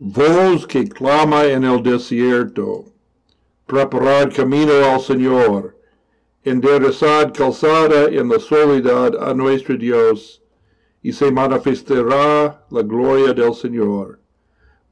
voz que clama en el desierto, preparad camino al Señor, enderezad calzada en la soledad a nuestro Dios, y se manifestará la gloria del Señor.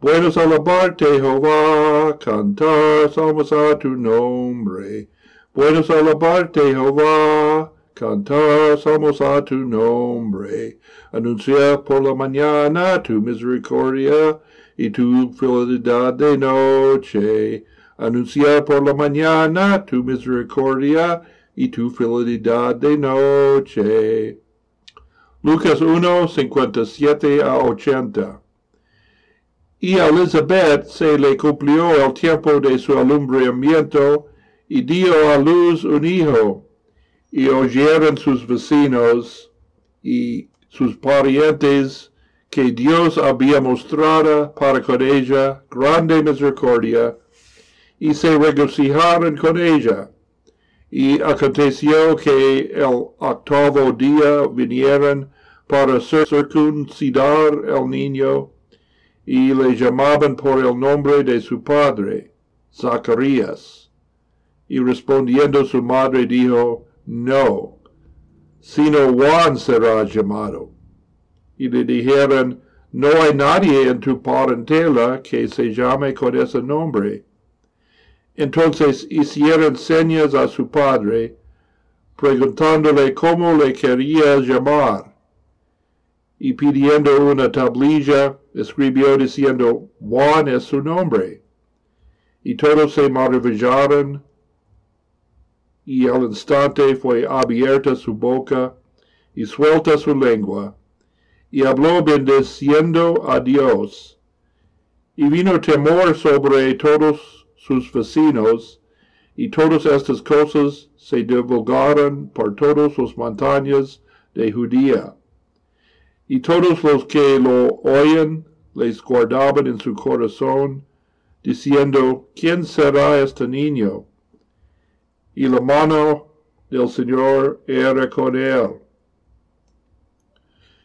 Buenos alabarte, Jehová, cantar salmos a tu nombre. Buenos alabarte, Jehová, cantar salmos a tu nombre. Anuncia por la mañana tu misericordia y tu fidelidad de noche. Anuncia por la mañana tu misericordia y tu fidelidad de noche. Lucas 1, 57 a 80. Y a Elizabeth se le cumplió el tiempo de su alumbramiento y dio a luz un hijo. Y oyeron sus vecinos y sus parientes que Dios había mostrado para con ella grande misericordia, y se regocijaron con ella. Y aconteció que el octavo día vinieron para circuncidar el niño, y le llamaban por el nombre de su padre, Zacarías. Y respondiendo su madre dijo, No, sino Juan será llamado. Y le dijeron, No hay nadie en tu parentela que se llame con ese nombre. Entonces hicieron señas a su padre, preguntándole cómo le quería llamar. Y pidiendo una tablilla, escribió diciendo, Juan es su nombre. Y todos se maravillaron, y al instante fue abierta su boca y suelta su lengua, y habló bendeciendo a Dios. Y vino temor sobre todos sus vecinos, y todas estas cosas se divulgaron por todas las montañas de Judía. Y todos los que lo oyen les guardaban en su corazón, diciendo, ¿quién será este niño? Y la mano del Señor era con él.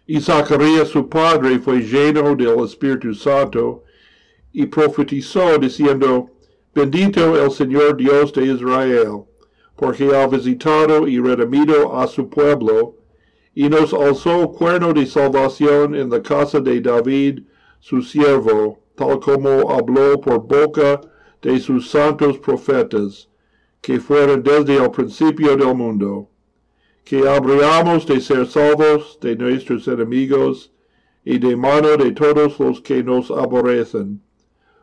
Y Zacarías su padre fue lleno del Espíritu Santo, y profetizó diciendo, Bendito el Señor Dios de Israel, porque ha visitado y redimido a su pueblo, y nos alzó cuerno de salvación en la casa de David, su siervo, tal como habló por boca de sus santos profetas, que fueron desde el principio del mundo, que habríamos de ser salvos de nuestros enemigos y de mano de todos los que nos aborrecen,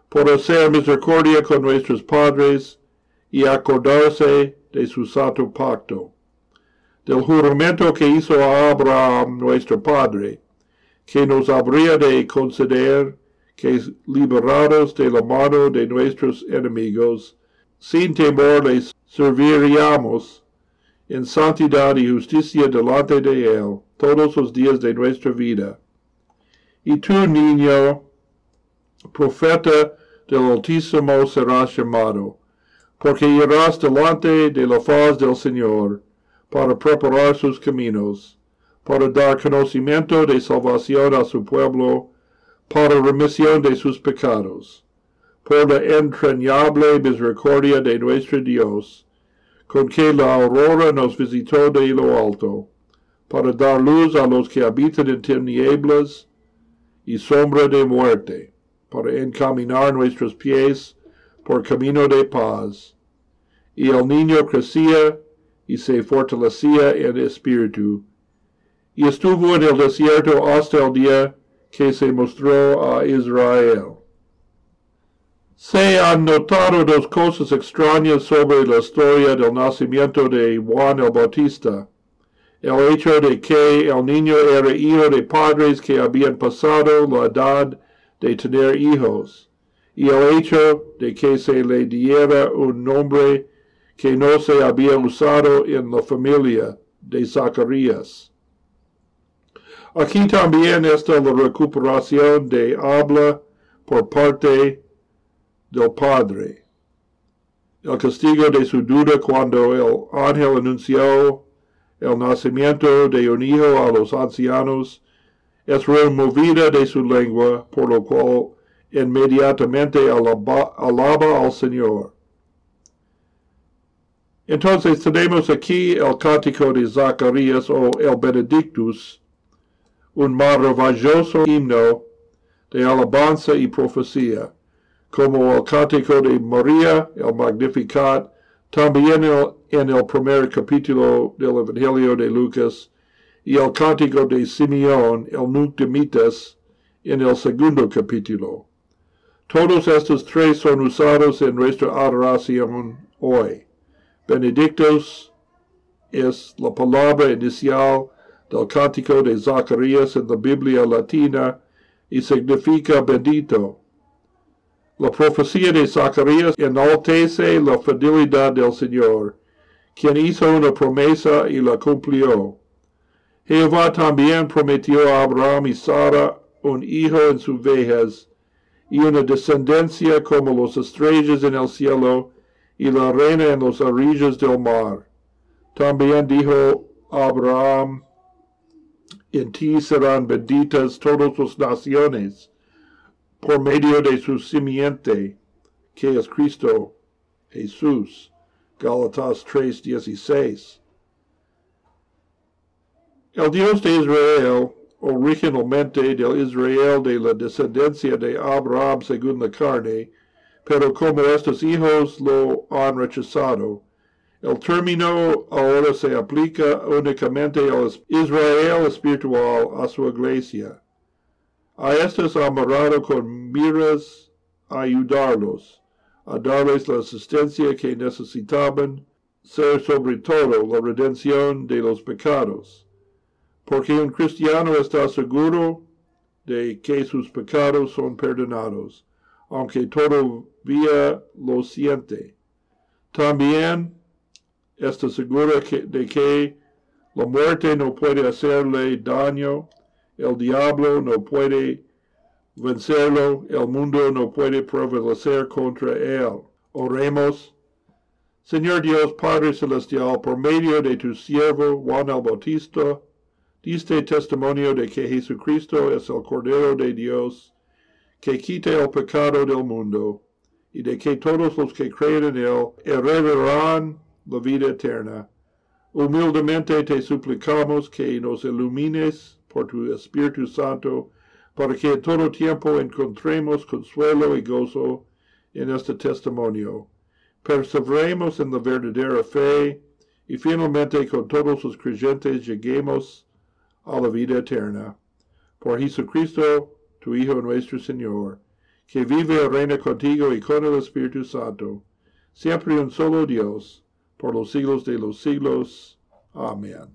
por hacer misericordia con nuestros padres y acordarse de su santo pacto del juramento que hizo a Abraham nuestro Padre, que nos habría de conceder que liberados de la mano de nuestros enemigos, sin temor les serviríamos en santidad y justicia delante de Él todos los días de nuestra vida. Y tú, niño, profeta del Altísimo serás llamado, porque irás delante de la faz del Señor, para preparar sus caminos, para dar conocimiento de salvación a su pueblo, para remisión de sus pecados, por la entrañable misericordia de nuestro Dios, con que la aurora nos visitó de lo alto, para dar luz a los que habitan en tinieblas y sombra de muerte, para encaminar nuestros pies por camino de paz. Y el niño crecía y se fortalecía en espíritu, y estuvo en el desierto hasta el día que se mostró a Israel. Se han notado dos cosas extrañas sobre la historia del nacimiento de Juan el Bautista. El hecho de que el niño era hijo de padres que habían pasado la edad de tener hijos, y el hecho de que se le diera un nombre que no se había usado en la familia de Zacarías. Aquí también está la recuperación de habla por parte del Padre. El castigo de su duda cuando el ángel anunció el nacimiento de un hijo a los ancianos es removida de su lengua, por lo cual inmediatamente alaba, al Señor. Entonces tenemos aquí el cántico de Zacarías o el Benedictus, un maravilloso himno de alabanza y profecía, como el cántico de María, el Magnificat, también en el primer capítulo del Evangelio de Lucas, y el cántico de Simeón, el Nunc Dimittis, en el segundo capítulo. Todos estos tres son usados en nuestra adoración hoy. Benedictus es la palabra inicial del cántico de Zacarías en la Biblia latina y significa bendito. La profecía de Zacarías enaltece la fidelidad del Señor, quien hizo una promesa y la cumplió. Jehová también prometió a Abraham y Sara un hijo en su vejez y una descendencia como las estrellas en el cielo y la reina en los orillas del mar. También dijo Abraham, en ti serán benditas todas las naciones por medio de su simiente, que es Cristo Jesús. Gálatas 3:16. El Dios de Israel, originalmente del Israel de la descendencia de Abraham según la carne, pero como estos hijos lo han rechazado, el término ahora se aplica únicamente al Israel espiritual, a su iglesia. A estos amarrado con miras a ayudarlos, a darles la asistencia que necesitaban, ser sobre todo la redención de los pecados. Porque un cristiano está seguro de que sus pecados son perdonados, aunque todavía lo siente. También está seguro de que la muerte no puede hacerle daño, el diablo no puede vencerlo, el mundo no puede prevalecer contra él. Oremos. Señor Dios Padre Celestial, por medio de tu siervo Juan el Bautista, diste testimonio de que Jesucristo es el Cordero de Dios, que quita el pecado del mundo, y de que todos los que creen en él heredarán la vida eterna. Humildemente te suplicamos que nos ilumines por tu Espíritu Santo, para que todo tiempo encontremos consuelo y gozo en este testimonio. Perseveremos en la verdadera fe y finalmente con todos los creyentes lleguemos a la vida eterna. Por Jesucristo, tu Hijo nuestro Señor, que vive y reina contigo y con el Espíritu Santo, siempre un solo Dios, por los siglos de los siglos. Amén.